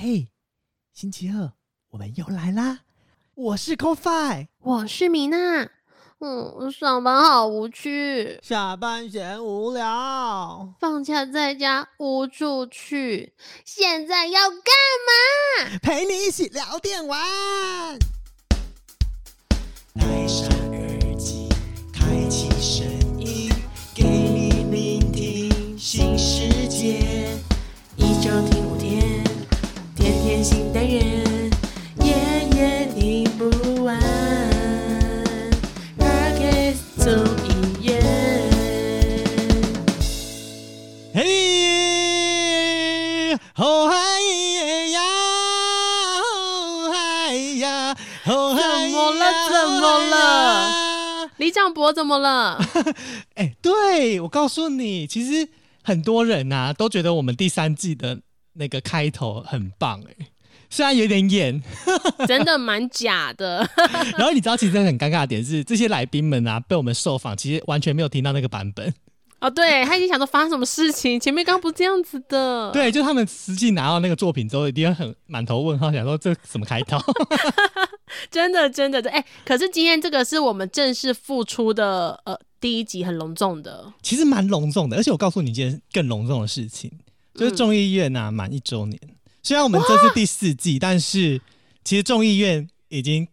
嘿，星期二我们又来啦！我是 CoFi，我是米娜。嗯，上班好无趣，下班闲无聊，放假在家无处去，现在要干嘛？陪你一起聊电玩。戴上耳机，开启声音，给你聆听新世界。一周听天天新单元，夜夜听不完。Podcast 总一言。嘿，吼嗨呀，吼嗨呀，吼嗨呀怎么了怎么了？李长博怎么了？哎、对我告诉你，其实很多人呐、都觉得我们第三季的那个开头很棒、哎，虽然有点演，真的蛮假的。然后你知道，其实很尴尬的点是，这些来宾们啊，被我们受访，其实完全没有听到那个版本。哦，对他已经想说发生什么事情，前面刚刚不是这样子的。对，就他们实际拿到那个作品之后，一定会很满头问号，想说这怎么开头？真的真的，哎、可是今天这个是我们正式复出的呃第一集，很隆重的。其实蛮隆重的，而且我告诉你一件更隆重的事情，就是众议院呐、满一周年。虽然我们这是第四季，但是其实众议院已经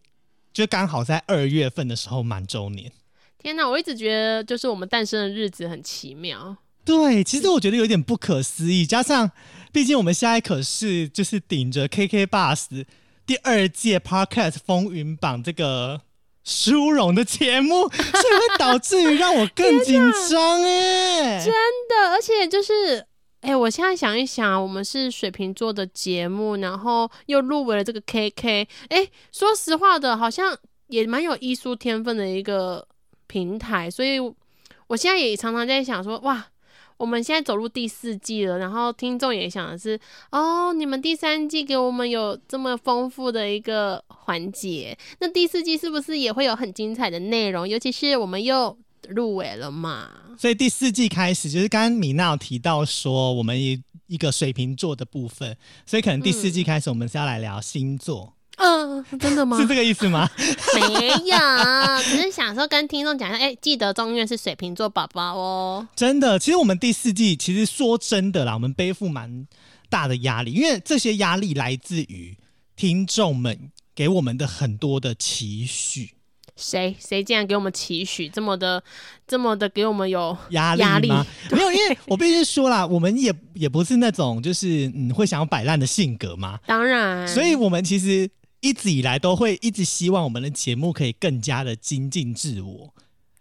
就刚好在二月份的时候满周年。天哪，我一直觉得就是我们诞生的日子很奇妙。对，其实我觉得有点不可思议，加上毕竟我们现在可是就是顶着 KK Bus 第二届 Podcast 风云榜这个殊荣的节目，所以会导致于让我更紧张哎。真的，而且就是，哎、我现在想一想，我们是水瓶座的节目，然后又入围了这个 KK，哎、说实话的，好像也蛮有艺术天分的一个平台，所以我现在也常常在想说，哇。我们现在走入第四季了，然后听众也想的是，哦，你们第三季给我们有这么丰富的一个环节，那第四季是不是也会有很精彩的内容？尤其是我们又入围了嘛，所以第四季开始，就是刚刚米娜有提到说，我们一一个水瓶座的部分，所以可能第四季开始，我们是要来聊星座，嗯、真的吗？是这个意思吗？没有，只是想说跟听众讲一下，哎、记得中院是水瓶座宝宝哦。真的，其实我们第四季其实说真的啦，我们背负蛮大的压力，因为这些压力来自于听众们给我们的很多的期许。谁谁竟然给我们期许这么的这么的给我们有压力压力吗？没有，因为我必须说啦，我们也也不是那种就是嗯会想要摆烂的性格嘛，当然，所以我们其实一直以来都会一直希望我们的节目可以更加的精进自我。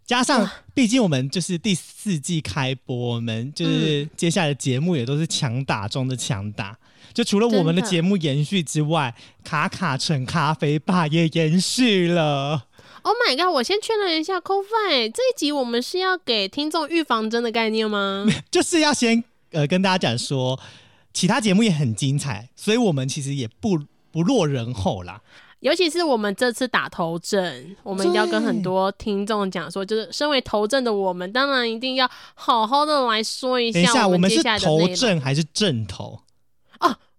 加上，毕竟我们就是第四季开播，我们就是接下来的节目也都是强打中的强打。就除了我们的节目延续之外，卡卡城咖啡吧也延续了。Oh my god！我先确认一下 c o f i 这一集我们是要给听众预防针的概念吗？就是要先呃跟大家讲说，其他节目也很精彩，所以我们其实也不不落人后啦。尤其是我们这次打头阵，我们一定要跟很多听众讲说，就是身为头阵的我们，当然一定要好好的来说一等一下，我们是接下来的内头。阵还是阵头？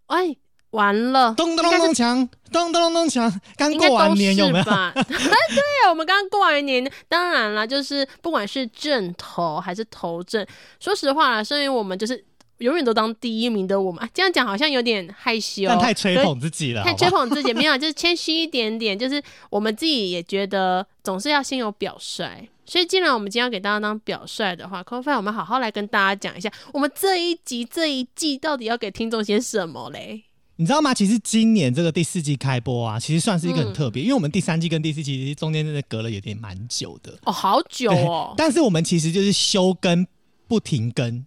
哎，完了，咚咚咚咚锵，咚咚咚咚锵。刚过完年有没有？吧？对，我们刚刚过完年，当然啦，就是不管是正头还是头阵，说实话啦，身为我们就是永远都当第一名的我们，啊这样讲好像有点害羞，但太吹可捧自己了，太吹？捧自己，没有，就是谦虚一点点，就是我们自己也觉得总是要先有表率。所以，既然我们今天要给大家当表率的话 c o f i 我们好好来跟大家讲一下，我们这一集这一季到底要给听众些什么嘞？你知道吗？其实今年这个第四季开播啊，其实算是一个很特别，因为我们第三季跟第四季其实中间真的隔了有点蛮久的。哦，好久哦，但是我们其实就是休更不停更，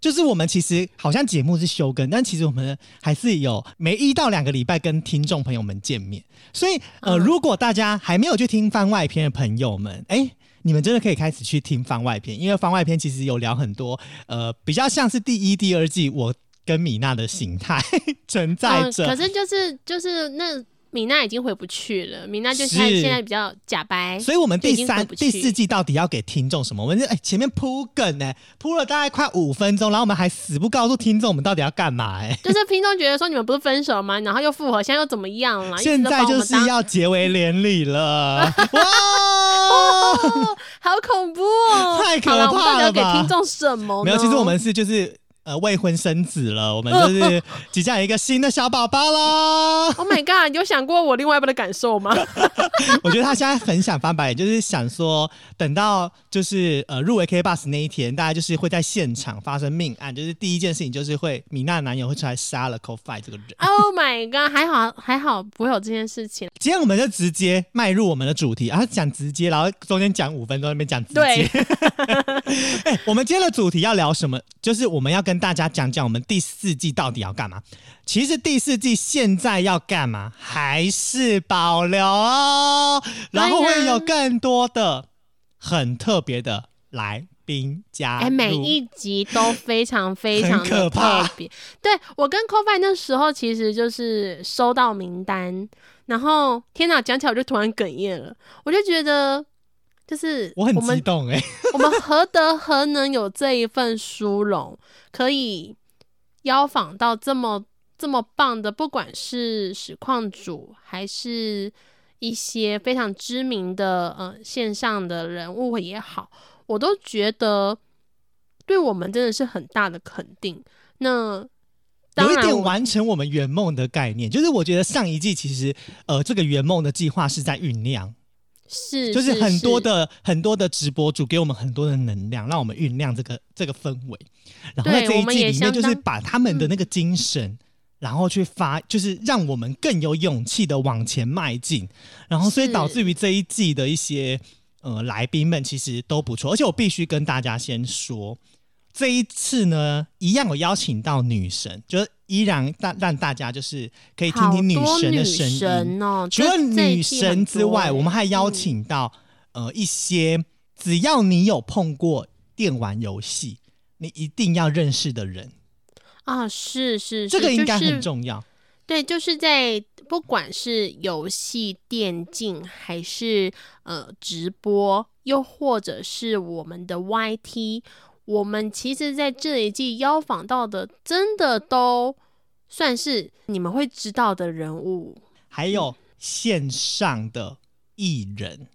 就是我们其实好像节目是休更，但其实我们还是有每一到两个礼拜跟听众朋友们见面。所以呃，嗯如果大家还没有去听番外篇的朋友们，哎。你们真的可以开始去听番外篇，因为番外篇其实有聊很多，呃，比较像是第一、第二季我跟米娜的形态存在嗯，着。可是就是就是那米娜已经回不去了，米娜就是她现在比较假白，所以我们第三、第四季到底要给听众什么？我们就哎、前面铺梗呢、铺了大概快五分钟，然后我们还死不告诉听众我们到底要干嘛哎、就是听众觉得说你们不是分手吗？然后又复合，现在又怎么样了？现在就是要结为连理了，哇！好恐怖哦！太可怕了，我们到底要给听众什么呢？没有，其实我们是就是呃未婚生子了，我们就是 即将有一个新的小宝宝啦。，Oh my god！你有想过我另外一半的感受吗？我觉得他现在很想翻白眼，就是想说，等到就是呃入围 K Bus 那一天，大家就是会在现场发生命案，就是第一件事情就是会米娜的男友会出来杀了 Co Fi 这个人。Oh my god！还好还好不会有这件事情。今天我们就直接迈入我们的主题啊，讲直接，然后中间讲五分钟，那边讲直接。对，哎、我们今天的主题要聊什么？就是我们要跟大家讲讲我们第四季到底要干嘛。其实第四季现在要干嘛还是保留哦，然后会有更多的很特别的来宾加入。哎、每一集都非常非常可的怕特别。对我跟 c o f i 那时候其实就是收到名单，然后天哪，讲起来我就突然哽咽了，我就觉得就是我很激动哎、我们何德何能有这一份殊荣，可以邀访到这么这么棒的，不管是实况主还是一些非常知名的呃线上的人物也好，我都觉得对我们真的是很大的肯定。那当有一点然，完成我们圆梦的概念，就是我觉得上一季其实呃这个圆梦的计划是在酝酿，是就是很多的很多的直播主给我们很多的能量，让我们酝酿这个这个氛围。然后在这一季里面，就是把他们的那个精神，然后去发，就是让我们更有勇气的往前迈进。然后所以导致于这一季的一些呃来宾们其实都不错，而且我必须跟大家先说，这一次呢，一样有邀请到女神，就是依然让让大家就是可以听听女神的声音。神哦，除了女神之外，我们还邀嗯请到、呃一些只要你有碰过电玩游戏，你一定要认识的人，啊，是是是，这个应该很重要。对，就是在不管是游戏、电竞，还是呃直播，又或者是我们的 YT，我们其实在这一季邀访到的，真的都算是你们会知道的人物。还有线上的艺人，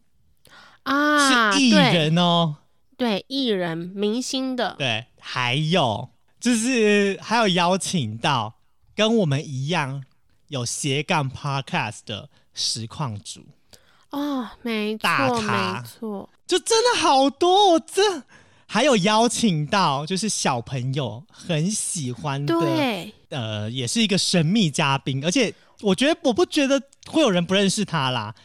啊，是艺人哦，对艺人、明星的，对，还有就是还有邀请到跟我们一样有斜杠 Podcast 的实况组。啊，没大错，咖没错，就真的好多，我这还有邀请到就是小朋友很喜欢的，对，呃，也是一个神秘嘉宾，而且我觉得我不觉得会有人不认识他啦，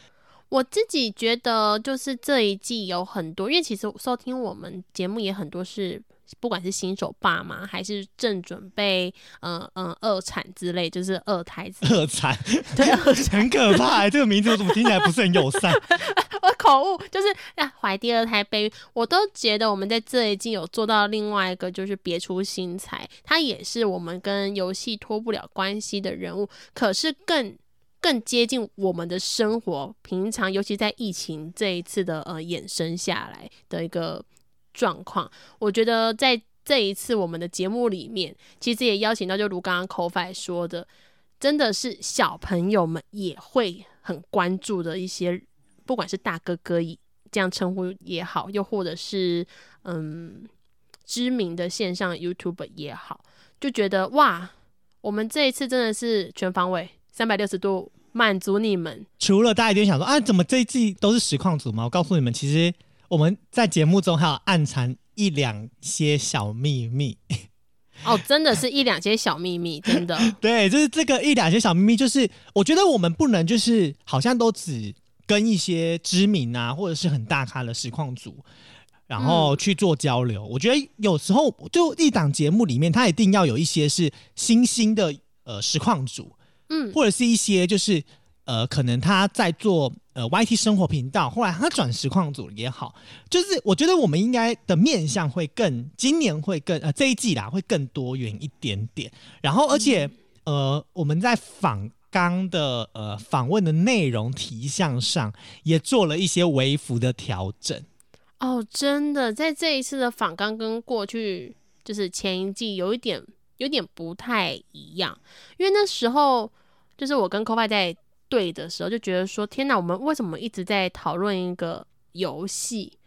我自己觉得，就是这一季有很多，因为其实收听我们节目也很多是，不管是新手爸妈，还是正准备嗯嗯二产之类，就是二胎之类，恶惨，对，二产很可怕、欸，这个名字我怎么听起来不是很友善？我口误，就是啊怀第二胎备孕，我都觉得我们在这一季有做到另外一个，就是别出心裁，他也是我们跟游戏脱不了关系的人物，可是更。更接近我们的生活，平常尤其在疫情这一次的呃衍生下来的一个状况，我觉得在这一次我们的节目里面，其实也邀请到，就如刚刚 c o f i 说的，真的是小朋友们也会很关注的一些，不管是大哥哥以这样称呼也好，又或者是嗯知名的线上 YouTube 也好，就觉得哇，我们这一次真的是全方位三百六十度满足你们。除了大家一定想说啊，怎么这一季都是实况组吗？我告诉你们，其实我们在节目中还有暗藏一两些小秘密。哦，真的是一两些小秘密，真的。对，就是这个一两些小秘密，就是我觉得我们不能就是好像都只跟一些知名啊，或者是很大咖的实况组，然后去做交流。我觉得有时候就一档节目里面，它一定要有一些是新兴的呃实况组，嗯，或者是一些就是呃可能他在做呃 YT 生活频道，后来他转实况组也好，就是我觉得我们应该的面向会更，今年会更呃这一季啦会更多元一点点，然后而且、呃我们在访刚的呃访问的内容题向上也做了一些微幅的调整。哦，真的，在这一次的访刚跟过去就是前一季有一点有点不太一样，因为那时候就是我跟 c o f i 在对的时候，就觉得说，天哪，我们为什么一直在讨论一个游戏？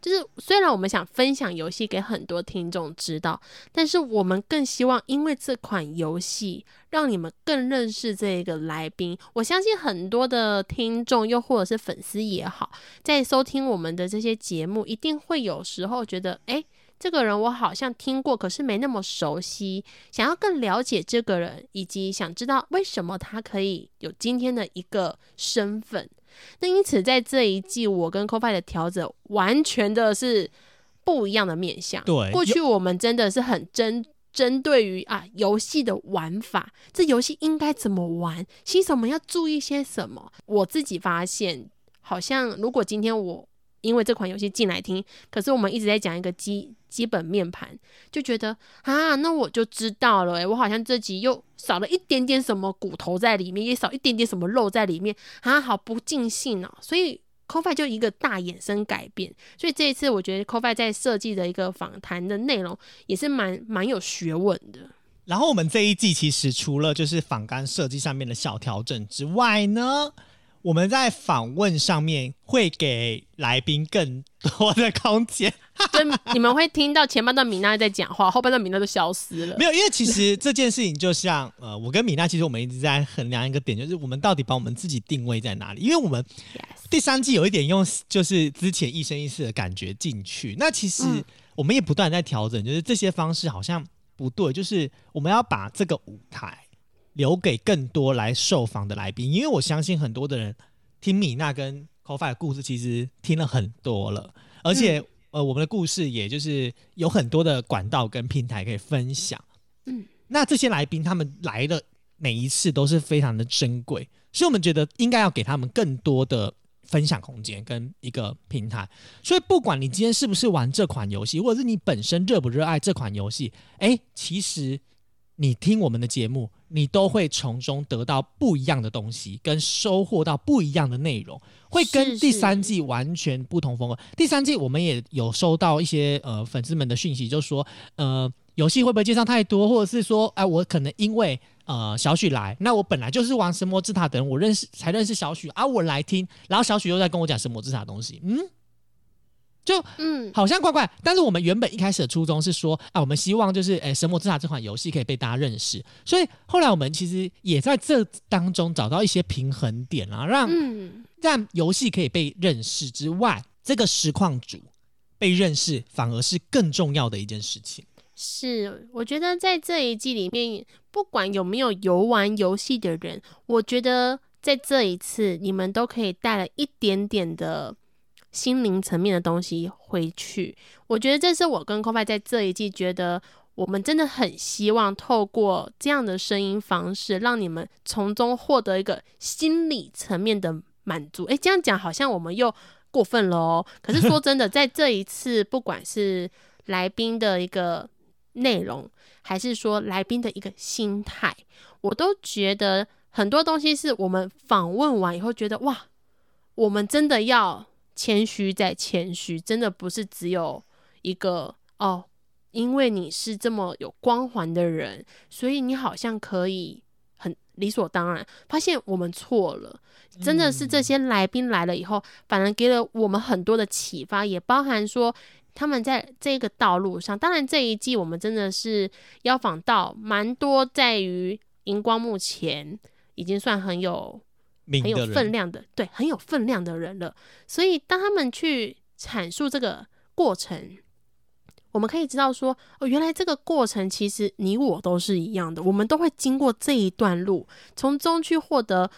就是虽然我们想分享游戏给很多听众知道，但是我们更希望因为这款游戏让你们更认识这个来宾。我相信很多的听众又或者是粉丝也好，在收听我们的这些节目，一定会有时候觉得，诶，这个人我好像听过，可是没那么熟悉，想要更了解这个人，以及想知道为什么他可以有今天的一个身份。那因此，在这一季，我跟 CoFi 的调整完全的是不一样的面向。对过去我们真的是很针针对于啊游戏的玩法，这游戏应该怎么玩，新手们要注意些什么。我自己发现，好像如果今天我因为这款游戏进来听，可是我们一直在讲一个基基本面盘，就觉得啊，那我就知道了、欸。我好像这集又少了一点点什么骨头在里面，也少一点点什么肉在里面啊，好不尽兴哦。所以 CoFi 就一个大衍生改变。所以这一次，我觉得 CoFi 在设计的一个访谈的内容也是蛮蛮有学问的。然后我们这一季其实除了就是访干设计上面的小调整之外呢，我们在访问上面会给来宾更多的空间。所以你们会听到前半段米娜在讲话，后半段米娜都消失了没。有，因为其实这件事情就像呃，我跟米娜其实我们一直在衡量一个点，就是我们到底把我们自己定位在哪里？因为我们第三季有一点用就是之前一生一世的感觉进去，那其实嗯我们也不断在调整，就是这些方式好像不对，就是我们要把这个舞台留给更多来受访的来宾，因为我相信很多的人听米娜跟 c o f i 的故事，其实听了很多了，而且、呃，我们的故事也就是有很多的管道跟平台可以分享。嗯，那这些来宾他们来的每一次都是非常的珍贵，所以我们觉得应该要给他们更多的分享空间跟一个平台。所以不管你今天是不是玩这款游戏，或者是你本身热不热爱这款游戏，哎，其实你听我们的节目，你都会从中得到不一样的东西，跟收获到不一样的内容，会跟第三季完全不同风格。第三季我们也有收到一些呃粉丝们的讯息，就说呃游戏会不会介绍太多，或者是说哎、我可能因为呃小许来，那我本来就是玩神魔之塔的人，我认识才认识小许啊，我来听，然后小许又在跟我讲神魔之塔的东西，嗯。就嗯，好像怪怪，但是我们原本一开始的初衷是说啊，我们希望就是诶，《神魔之塔》这款游戏可以被大家认识，所以后来我们其实也在这当中找到一些平衡点啊，让嗯，让游戏可以被认识之外，这个实况主被认识反而是更重要的一件事情。是，我觉得在这一季里面，不管有没有游玩游戏的人，我觉得在这一次，你们都可以带了一点点的心灵层面的东西回去。我觉得这是我跟 c o f i 在这一季觉得。我们真的很希望透过这样的声音方式，让你们从中获得一个心理层面的满足。诶，这样讲好像我们又过分了哦。可是 说真的，在这一次，不管是来宾的一个内容，还是说来宾的一个心态，我都觉得很多东西是我们访问完以后觉得哇，我们真的要谦虚再谦虚，真的不是只有一个哦，因为你是这么有光环的人，所以你好像可以很理所当然。发现我们错了，真的是这些来宾来了以后，反而给了我们很多的启发，也包含说他们在这个道路上。当然，这一季我们真的是邀访到蛮多在于荧光幕前已经算很有很有分量的，对，很有分量的人了。所以当他们去阐述这个过程，我们可以知道说，哦，原来这个过程其实你我都是一样的，我们都会经过这一段路，从中去获得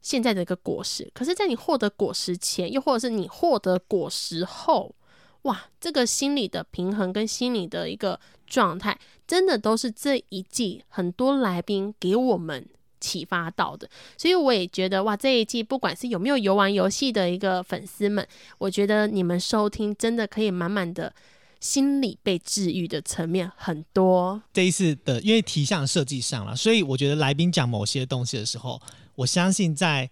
现在的一个果实。可是，在你获得果实前，又或者是你获得果实后，哇，这个心理的平衡跟心理的一个状态，真的都是这一季很多来宾给我们启发到的。所以我也觉得哇，这一季不管是有没有游玩游戏的一个粉丝们，我觉得你们收听真的可以满满的心理被治愈的层面很多。这一次的，因为题项设计上了，所以我觉得来宾讲某些东西的时候，我相信在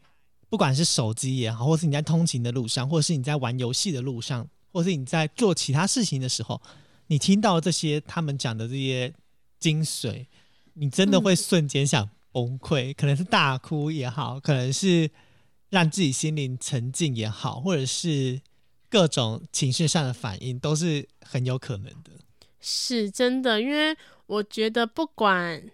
不管是手机也好，或是你在通勤的路上，或是你在玩游戏的路上，或是你在做其他事情的时候，你听到这些他们讲的这些精髓，你真的会瞬间想崩溃，可能是大哭也好，可能是让自己心灵沉静也好，或者是各种情绪上的反应，都是很有可能的。是真的，因为我觉得不管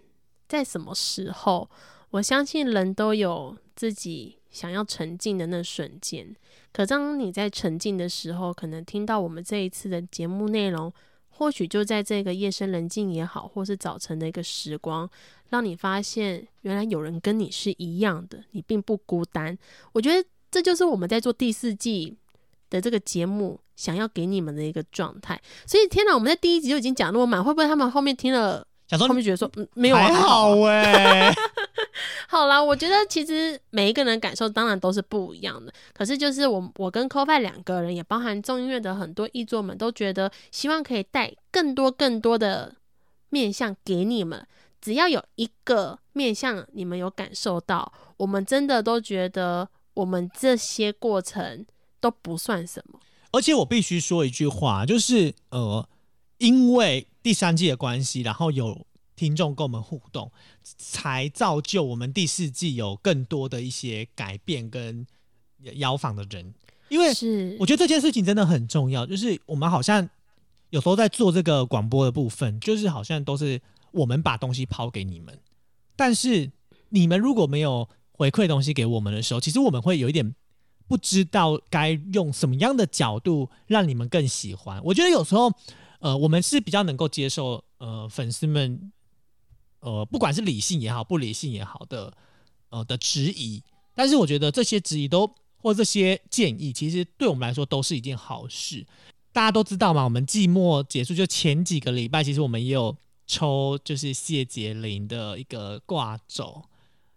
在什么时候，我相信人都有自己想要沉静的那瞬间。可当你在沉静的时候，可能听到我们这一次的节目内容，或许就在这个夜深人静也好，或是早晨的一个时光，让你发现原来有人跟你是一样的，你并不孤单。我觉得这就是我们在做第四季的这个节目想要给你们的一个状态。所以天哪，我们在第一集就已经讲那么满，会不会他们后面听了，想说后面觉得说嗯没有啊还好哎、好啦，我觉得其实每一个人感受当然都是不一样的，可是就是我我跟 c o f i 两个人，也包含众音乐的很多译作们，都觉得希望可以带更多更多的面向给你们。只要有一个面向你们有感受到，我们真的都觉得我们这些过程都不算什么。而且我必须说一句话，就是呃，因为第三季的关系，然后有听众跟我们互动，才造就我们第四季有更多的一些改变跟邀访的人。因为是，我觉得这件事情真的很重要，就是我们好像有时候在做这个广播的部分，就是好像都是我们把东西抛给你们，但是你们如果没有回馈东西给我们的时候，其实我们会有一点不知道该用什么样的角度让你们更喜欢。我觉得有时候，呃，我们是比较能够接受，呃，粉丝们，呃，不管是理性也好，不理性也好的，呃的质疑，但是我觉得这些质疑都或这些建议，其实对我们来说都是一件好事。大家都知道嘛，我们季末结束就前几个礼拜，其实我们也有抽就是谢杰林的一个挂轴，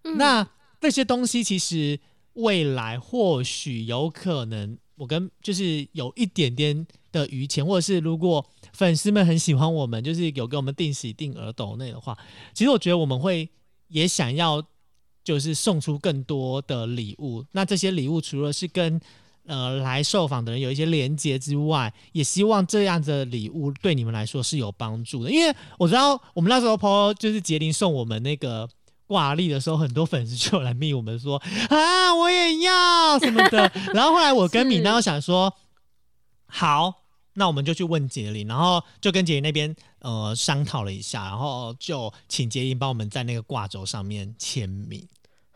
嗯那这些东西其实未来或许有可能，我跟就是有一点点的余钱，或者是如果粉丝们很喜欢我们，就是有给我们定时定额抖内的话，其实我觉得我们会也想要就是送出更多的礼物。那这些礼物除了是跟呃来受访的人有一些连接之外，也希望这样子的礼物对你们来说是有帮助的。因为我知道我们那时候 PO 就是杰林送我们那个挂历的时候，很多粉丝就来密我们说啊我也要什么的。然后后来我跟是敏娜想说，好。那我们就去问杰林，然后就跟杰林那边呃商讨了一下，然后就请杰林帮我们在那个挂轴上面签名。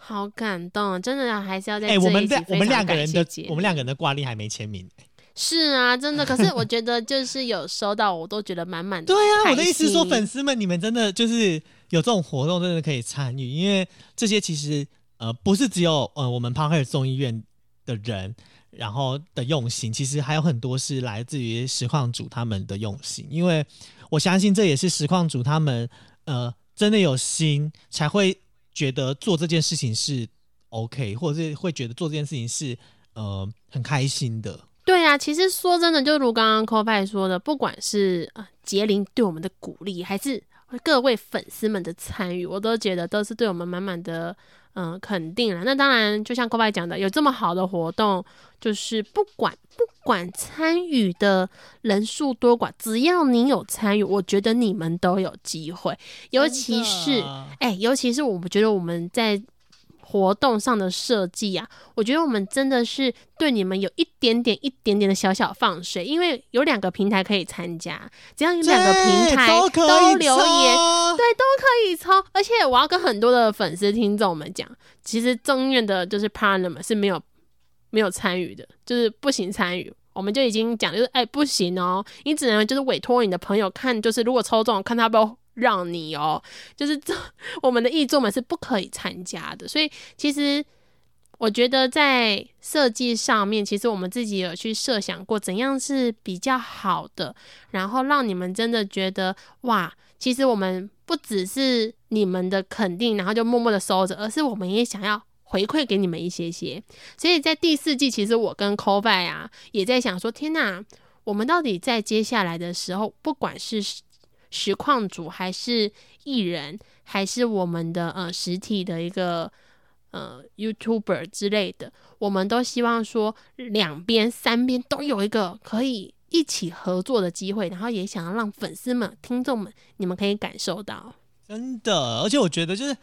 好感动，真的还是要在哎、这我们两我们两个人的我们两个人的挂历还没签名。是啊，真的。可是我觉得就是有收到，我都觉得满满 的。对啊，我的意思是说，粉丝们，你们真的就是有这种活动，真的可以参与，因为这些其实呃不是只有呃我们 k e r 众议院的人，然后的用心，其实还有很多是来自于实况组他们的用心，因为我相信这也是实况组他们呃真的有心，才会觉得做这件事情是 OK，或者是会觉得做这件事情是呃很开心的。对啊，其实说真的，就如刚刚 c o f i 说的，不管是呃杰林对我们的鼓励，还是各位粉丝们的参与，我都觉得都是对我们满满的嗯、呃肯定了。那当然，就像 f i 讲的，有这么好的活动，就是不管不管参与的人数多寡，只要你有参与，我觉得你们都有机会。尤其是哎、尤其是我们觉得我们在活动上的设计啊，我觉得我们真的是对你们有一点点、一点点的小小放水，因为有两个平台可以参加，只要你两个平台都留言，对，都可以抽。而且我要跟很多的粉丝听众们讲，其实中院的就是 partner 们是没有没有参与的，就是不行参与。我们就已经讲，就是哎、不行哦，你只能就是委托你的朋友看，就是如果抽中，看他要不要让你哦。就是 这我们的译作们是不可以参加的，所以其实我觉得在设计上面，其实我们自己有去设想过怎样是比较好的，然后让你们真的觉得哇，其实我们不只是你们的肯定，然后就默默的收着，而是我们也想要。回馈给你们一些些，所以在第四季，其实我跟 c o v i 啊也在想说，天哪，我们到底在接下来的时候，不管是实况组还是艺人，还是我们的呃实体的一个呃 YouTuber 之类的，我们都希望说两边三边都有一个可以一起合作的机会，然后也想要让粉丝们、听众们，你们可以感受到。真的，而且我觉得就是，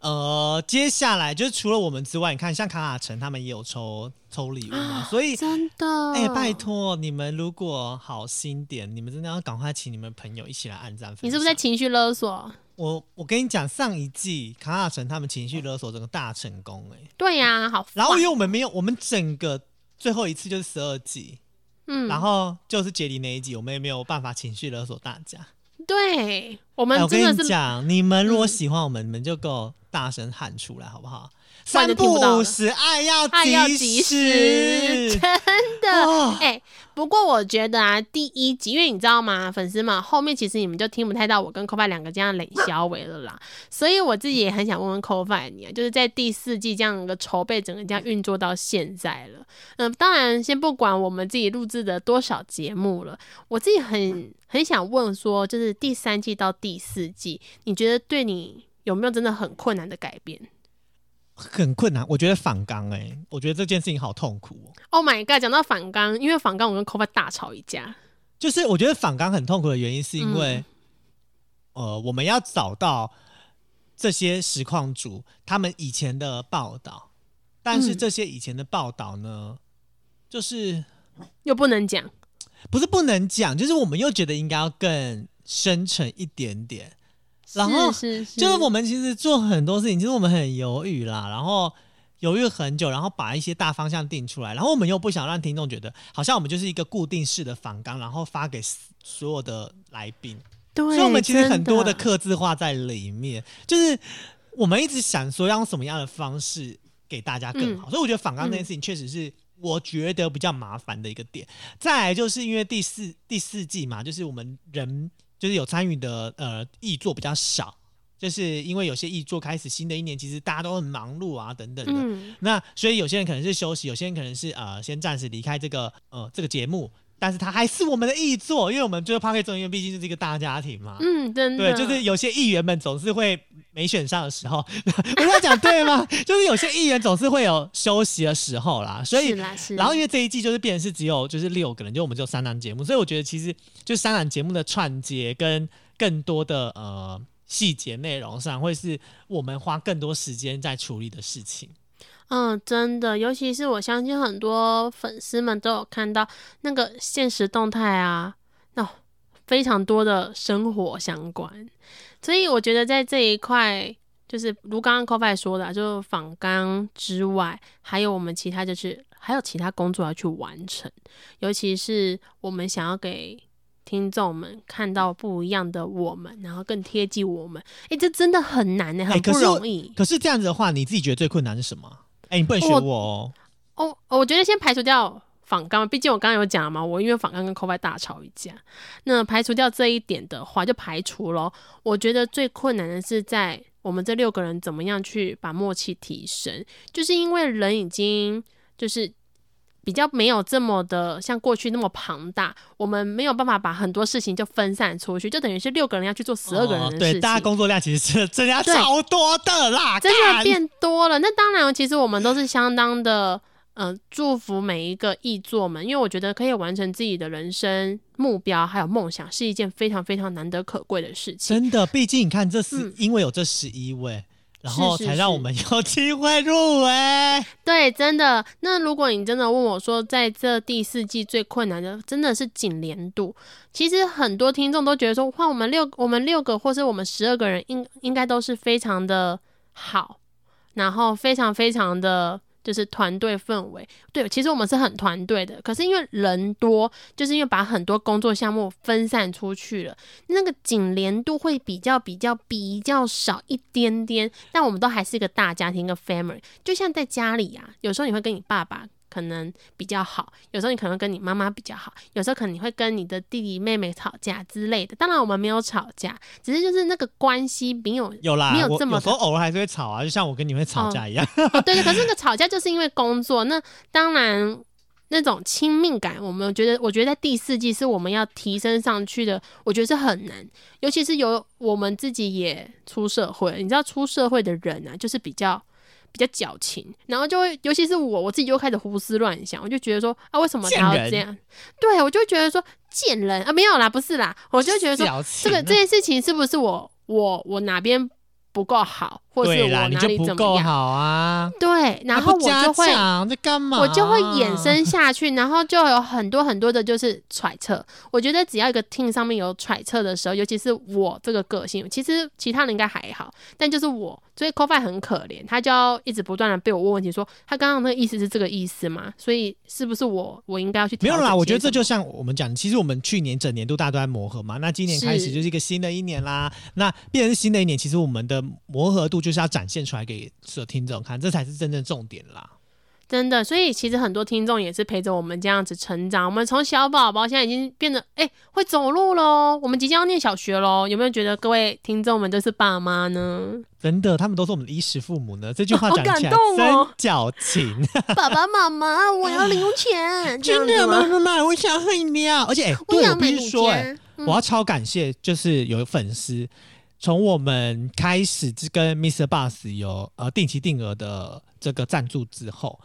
呃，接下来就是除了我们之外，你看像卡卡城他们也有抽抽礼物嘛，所以。真的，哎、拜托你们，如果好心点，你们真的要赶快请你们朋友一起来按赞。你是不是在情绪勒索？我我跟你讲，上一季卡卡城他们情绪勒索整个大成功哎、对呀、好。然后因为我们没有，我们整个最后一次就是十二季，嗯，然后就是杰里那一集，我们也没有办法情绪勒索大家。对我哎，们我跟真的是你讲，你们如果嗯喜欢我们，你们就给我大声喊出来，好不好？三不五十，爱要爱要及及时，真的。哦。哎、不过我觉得啊，第一集，因为你知道吗，粉丝们后面其实你们就听不太到我跟 c o f i 两个这样冷消维了啦，所以我自己也很想问问 c o f i 你啊，就是在第四季这样的筹备，整个这样运作到现在了，嗯、当然先不管我们自己录制的多少节目了，我自己很很想问说，就是第三季到第四季，你觉得对你有没有真的很困难的改变很困难。我觉得反刚哎，我觉得这件事情好痛苦哦。？Oh my god！讲到反刚，因为反刚我跟 c o f i 大吵一架。就是我觉得反刚很痛苦的原因，是因为、呃，我们要找到这些实况主他们以前的报道，但是嗯这些以前的报道呢，就是又不能讲，不是不能讲，就是我们又觉得应该要更深沉一点点。然后就是我们其实做很多事情，其实我们很犹豫啦，然后犹豫很久，然后把一些大方向定出来，然后我们又不想让听众觉得好像我们就是一个固定式的访纲，然后发给所有的来宾，对，所以我们其实很多的刻字化在里面，就是我们一直想说要用什么样的方式给大家更好，所以我觉得访纲这件事情确实是。我觉得比较麻烦的一个点，再来就是因为第四第四季嘛，就是我们人就是有参与的呃译作比较少，就是因为有些译作开始新的一年，其实大家都很忙碌啊等等的，嗯，那所以有些人可能是休息，有些人可能是呃先暂时离开这个呃这个节目，但是他还是我们的译作，因为我们就是 p a r k e 为毕竟就是一个大家庭嘛。嗯，真的，对，就是有些议员们总是会没选上的时候，我在讲对吗？就是有些议员总是会有休息的时候啦，所以是啦是，然后因为这一季就是变成是只有就是六个人，就我们只有三档节目，所以我觉得其实就三档节目的串接跟更多的呃细节内容上，会是我们花更多时间在处理的事情。嗯，真的，尤其是我相信很多粉丝们都有看到那个现实动态啊，那、非常多的生活相关，所以我觉得在这一块，就是如刚刚 c o f i 说的啊、就是访纲之外，还有我们其他就是还有其他工作要去完成，尤其是我们想要给。听众们看到不一样的我们，然后更贴近我们，诶，这真的很难呢，很不容易。可是这样子的话，你自己觉得最困难是什么？哎、你不能学我我哦。哦，我觉得先排除掉仿刚，毕竟我刚刚有讲嘛，我因为仿刚跟 f i 大吵一架。那排除掉这一点的话，就排除咯。我觉得最困难的是在我们这六个人怎么样去把默契提升，就是因为人已经就是。比较没有这么的像过去那么庞大，我们没有办法把很多事情就分散出去，就等于是六个人要去做十二个人的事情。哦对，大家工作量其实是增加超多的啦，真的干变多了。那当然，其实我们都是相当的，呃，祝福每一个译作们，因为我觉得可以完成自己的人生目标还有梦想，是一件非常非常难得可贵的事情。真的，毕竟你看，这是嗯因为有这十一位，然后才让我们有机会入围。对，真的。那如果你真的问我说，在这第四季最困难的，真的是紧连度。其实很多听众都觉得说，换，我们六我们六个或是我们十二个人应应该都是非常的好，然后非常非常的就是团队氛围。对，其实我们是很团队的，可是因为人多，就是因为把很多工作项目分散出去了，那个紧连度会比较比较比较少一点点。但我们都还是一个大家庭，一个 family。就像在家里啊，有时候你会跟你爸爸可能比较好，有时候你可能跟你妈妈比较好，有时候可能你会跟你的弟弟妹妹吵架之类的。当然我们没有吵架，只是就是那个关系没有有啦，没有这么有时候偶尔还是会吵啊，就像我跟你会吵架一样。哦，对对，可是那个吵架就是因为工作，那当然。那种亲密感，我们觉得，我觉得在第四季是我们要提升上去的，我觉得是很难，尤其是有我们自己也出社会，你知道出社会的人啊，就是比较比较矫情，然后就会，尤其是我，我自己就开始胡思乱想，我就觉得说啊，为什么他要这样？对，我就觉得说贱人啊，没有啦，不是啦，我就觉得说这个这件事情是不是我我我哪边不够好，或者是，我哪里怎么样？够好啊，对，然后我就会。在干嘛？我就会衍生下去，然后就有很多很多的，就是揣测。我觉得只要一个 team 上面有揣测的时候，尤其是我这个个性，其实其他人应该还好，但就是我，所以 c o f i 很可怜，他就要一直不断的被我问问题，说他刚刚那个意思是这个意思吗？所以是不是我我应该要去没有啦，我觉得这就像我们讲，其实我们去年整年度大家都在磨合嘛，那今年开始就是一个新的一年啦。那变成新的一年，其实我们的磨合度就是要展现出来给所有听众看，这才是真正重点啦。真的，所以其实很多听众也是陪着我们这样子成长。我们从小宝宝现在已经变得哎、会走路喽，我们即将要念小学喽。有没有觉得各位听众们都是爸妈呢？真的，他们都是我们的衣食父母呢。这句话好讲起来真哦矫情。爸爸妈妈，我要零用钱，真的吗？妈妈，我想喝饮料。而且，对我必须说、哎、尖。嗯我要超感谢，就是有粉丝从我们开始就跟 Mr. Bus 有呃定期定额的这个赞助之后，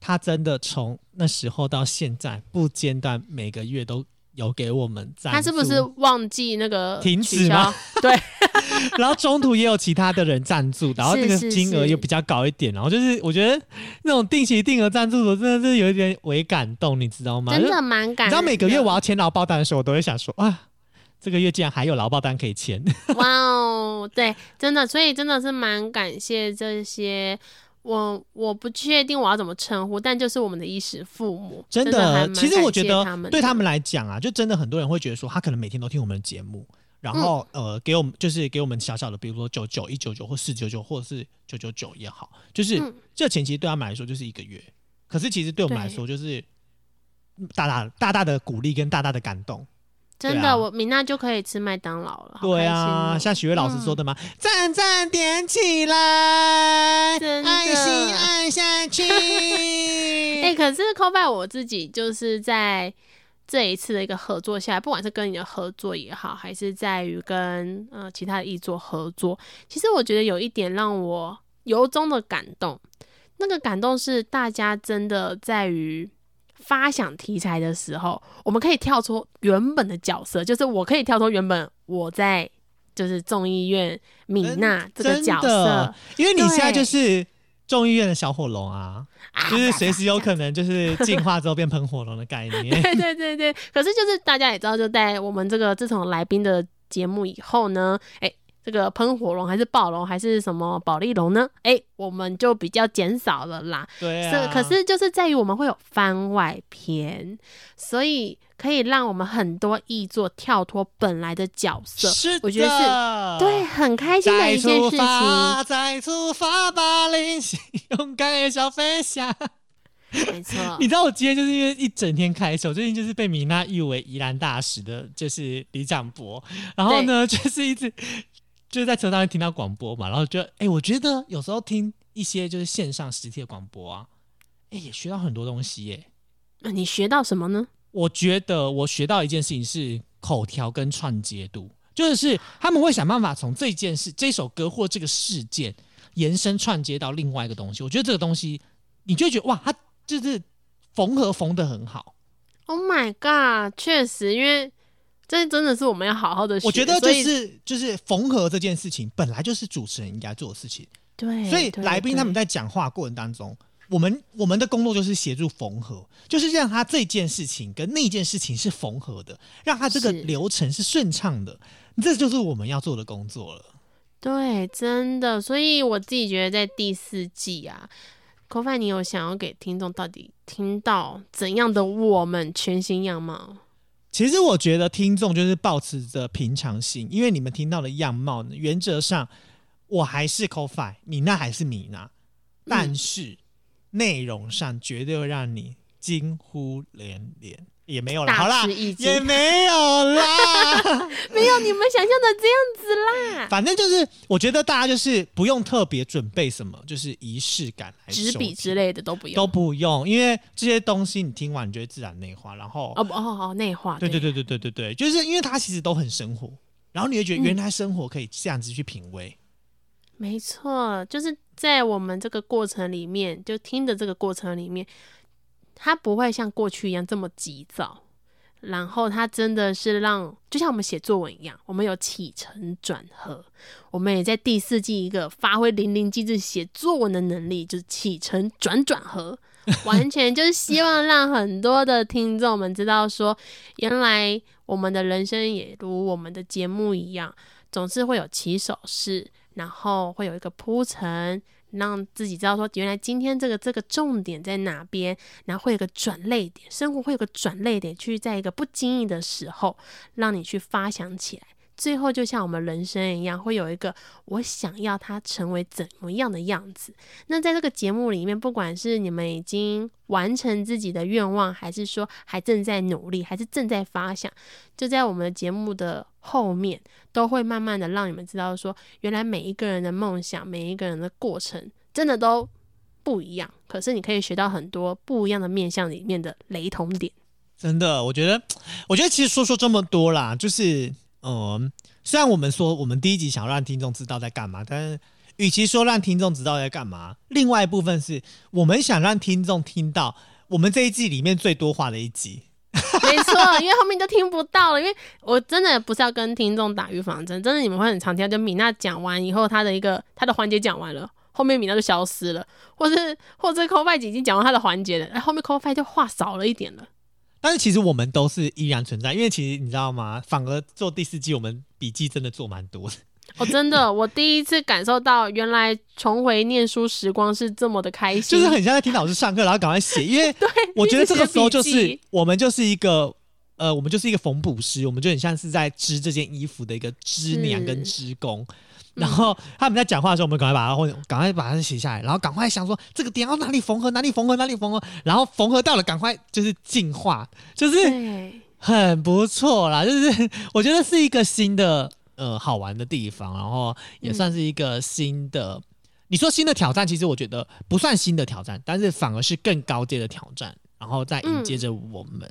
他真的从那时候到现在不间断，每个月都有给我们赞助。他是不是忘记那个停止吗？对，然后中途也有其他的人赞助，然后那个金额又比较高一点，然后就是我觉得那种定期定额赞助的，真的是有一点微感动，你知道吗？真的蛮感。你知道每个月我要签劳保单的时候，我都会想说啊，这个月竟然还有劳保单可以签。哇哦，对，真的，所以真的是蛮感谢这些。我我不确定我要怎么称呼，但就是我们的衣食父母，真的其实我觉得对他们来讲啊，就真的很多人会觉得说，他可能每天都听我们的节目，然后、嗯呃，给我们就是给我们小小的，比如说九九、一九九或四九九，或者是九九九也好，就是、嗯这钱其实对他们来说就是一个月，可是其实对我们来说就是大大大大的鼓励跟大大的感动。真的，啊我米娜就可以吃麦当劳了。好对啊，哦像许巍老师说的嘛，赞赞点起来，爱心按下去。哎、可是 c o b a 我自己就是在这一次的一个合作下，不管是跟你的合作也好，还是在于跟呃其他的译作合作，其实我觉得有一点让我由衷的感动。那个感动是大家真的在于发想题材的时候，我们可以跳出原本的角色，就是我可以跳出原本我在就是众议院米娜这个角色，，因为你现在就是众议院的小火龙啊，啊就是随时有可能就是进化之后变喷火龙的概念。对对对对，可是就是大家也知道，就在我们这个自从来宾的节目以后呢，哎，这个喷火龙还是暴龙还是什么保利龙呢？哎，我们就比较减少了啦。是，对啊，可是就是在于我们会有番外篇，所以可以让我们很多译作跳脱本来的角色，是的，我觉得是对，很开心的一件事情。发，再出发吧，灵性勇敢的小飞侠。没错你，知道我今天就是因为一整天开手，最近就是被米娜誉为宜兰大使的，就是李长博。然后呢，就是一直就是在车上听到广播嘛，然后就哎、我觉得有时候听一些就是线上实体的广播啊，哎、也学到很多东西耶。那你学到什么呢？我觉得我学到一件事情是口条跟串接度，就是他们会想办法从这件事、这首歌或这个事件延伸串接到另外一个东西。我觉得这个东西，你就会觉得哇，它就是缝合缝的很好。Oh my god！确实，因为这真的是我们要好好的学。我觉得就是就是缝合这件事情，本来就是主持人应该做的事情。对，所以来宾他们在讲话过程当中，我们我们的工作就是协助缝合，就是让他这件事情跟那件事情是缝合的，让他这个流程是顺畅的，这就是我们要做的工作了。对，真的，所以我自己觉得在第四季啊 c o f 你有想要给听众到底听到怎样的我们全新样貌？其实我觉得听众就是保持着平常心，因为你们听到的样貌呢，原则上我还是 c o f i 米娜还是米娜，但是内容上绝对会让你惊呼连连。也没有啦，好啦也没有啦。没有你们想象的这样子啦。反正就是，我觉得大家就是不用特别准备什么，就是仪式感来纸笔之类的都不用，都不用，因为这些东西你听完你就会自然内化，然后哦不哦哦内化，对对对对对对对，就是因为它其实都很生活，然后你会觉得原来生活可以这样子去品味。没错，就是在我们这个过程里面，就听的这个过程里面，它不会像过去一样这么急躁，然后它真的是让，就像我们写作文一样，我们有起承转合，我们也在第四季一个发挥淋漓尽致写作文的能力，就是起承转转合，完全就是希望让很多的听众们知道说，原来我们的人生也如我们的节目一样，总是会有起手式，然后会有一个铺陈，让自己知道说，原来今天这个这个重点在哪边，然后会有个转泪点，生活会有个转泪点，去在一个不经意的时候，让你去发想起来。最后就像我们人生一样，会有一个我想要它成为怎么样的样子。那在这个节目里面，不管是你们已经完成自己的愿望，还是说还正在努力，还是正在发想，就在我们的节目的后面，都会慢慢的让你们知道说，原来每一个人的梦想，每一个人的过程，真的都不一样。可是你可以学到很多不一样的面向里面的雷同点。真的，我觉得，我觉得其实说说这么多啦，就是，嗯，虽然我们说我们第一集想让听众知道在干嘛，但是与其说让听众知道在干嘛，另外一部分是我们想让听众听到我们这一季里面最多话的一集。没错，因为后面就听不到了。因为我真的不是要跟听众打预防针，真的你们会很常听到，就米娜讲完以后，她的一个她的环节讲完了，后面米娜就消失了，或是 或者 c o f i 已经讲完她的环节了，哎，后面 c o f i 就话少了一点了。但是其实我们都是依然存在，因为其实你知道吗？反而做第四季，我们笔记真的做蛮多的。哦，真的，我第一次感受到原来重回念书时光是这么的开心，就是很像在听老师上课，然后赶快写，因为 我觉得这个时候就是我们就是一个呃，我们就是一个缝补师，我们就很像是在织这件衣服的一个织娘跟织工。然后他们在讲话的时候，我们赶快把它或赶快把它写下来，然后赶快想说这个点要哪里缝合，哪里缝合，哪里缝合，然后缝合到了，赶快就是进化，就是，很不错啦。就是我觉得是一个新的呃好玩的地方，然后也算是一个新的。你说新的挑战，其实我觉得不算新的挑战，但是反而是更高阶的挑战，然后再迎接着我们。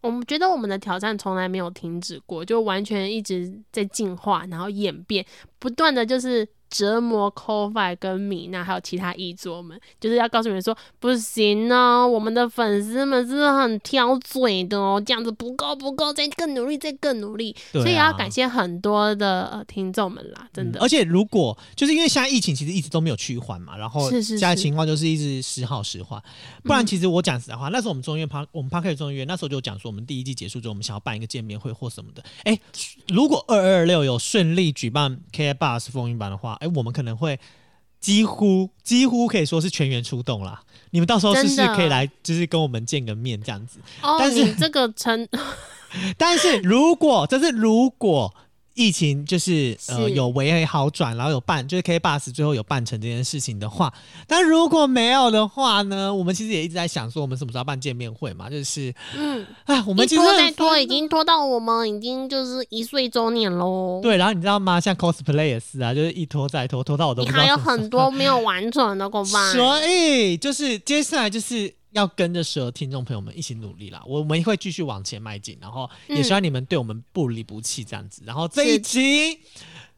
我们觉得我们的挑战从来没有停止过，就完全一直在进化，然后演变，不断的就是折磨 c o f i 跟米娜还有其他译作们，就是要告诉你们说，不行哦，我们的粉丝们是很挑嘴的哦，这样子不够不够，再更努力，再更努力，所以也要感谢很多的呃听众们啦，真的。而且如果就是因为现在疫情其实一直都没有趋缓嘛，然后是是是现在情况就是一直时好时坏，不然其实我讲实在话，那时候我们中医院趴我们 r k 中医院那时候就讲说，我们第一季结束之后，我们想要办一个见面会或什么的。哎，如果二二六有顺利举办 K Bus 风云版的话，哎，我们可能会几乎几乎可以说是全员出动啦。你们到时候是不是可以来，就是跟我们见个面这样子？哦，但是这个成 但是如果这是如果疫情就是呃是有微微好转，然后有办就是 K Bus 最后有办成这件事情的话，但如果没有的话呢，我们其实也一直在想说，我们什么时候办见面会嘛？就是嗯，哎，我们一其实拖再拖，已经拖到我们已经就是一岁周年喽。对，然后你知道吗？像 cosplay 也是啊，就是一拖再拖，拖到我都你还有不知道什么时候很多没有完成的，够吧？所以就是接下来就是要跟着所有听众朋友们一起努力啦，我们会继续往前迈进，然后也希望你们对我们不离不弃这样子。然后这一是集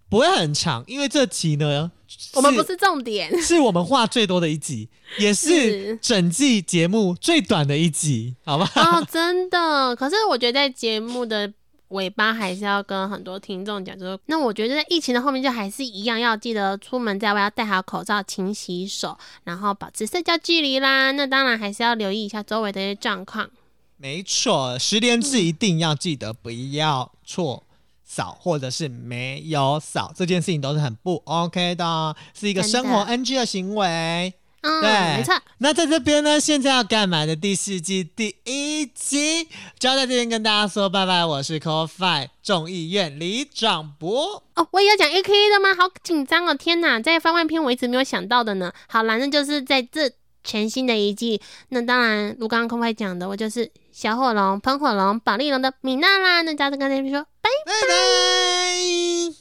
不会很长，因为这集呢，我们不是重点，是我们话最多的一集，也是是整季节目最短的一集，好吧？哦，真的。可是我觉得在节目的尾巴还是要跟很多听众讲，就是那我觉得在疫情的后面就还是一样，要记得出门在外要戴好口罩、勤洗手，然后保持社交距离啦。那当然还是要留意一下周围的一些状况。没错，十连制一定要记得不要错扫，或者是没有扫，这件事情都是很不 OK 的，是一个生活 NG 的行为。嗯，对没错。那在这边呢，现在要干嘛的第四季第一集就要在这边跟大家说拜拜。我是 CoFi 众议院李长博。哦，我也要讲 A K A 的吗？好紧张哦！天哪，在番外篇我一直没有想到的呢。好啦，那就是在这全新的一季。那当然，如刚刚空快讲的，我就是小火龙、喷火龙、宝丽龙的米娜啦。那大家子跟大家说拜拜拜。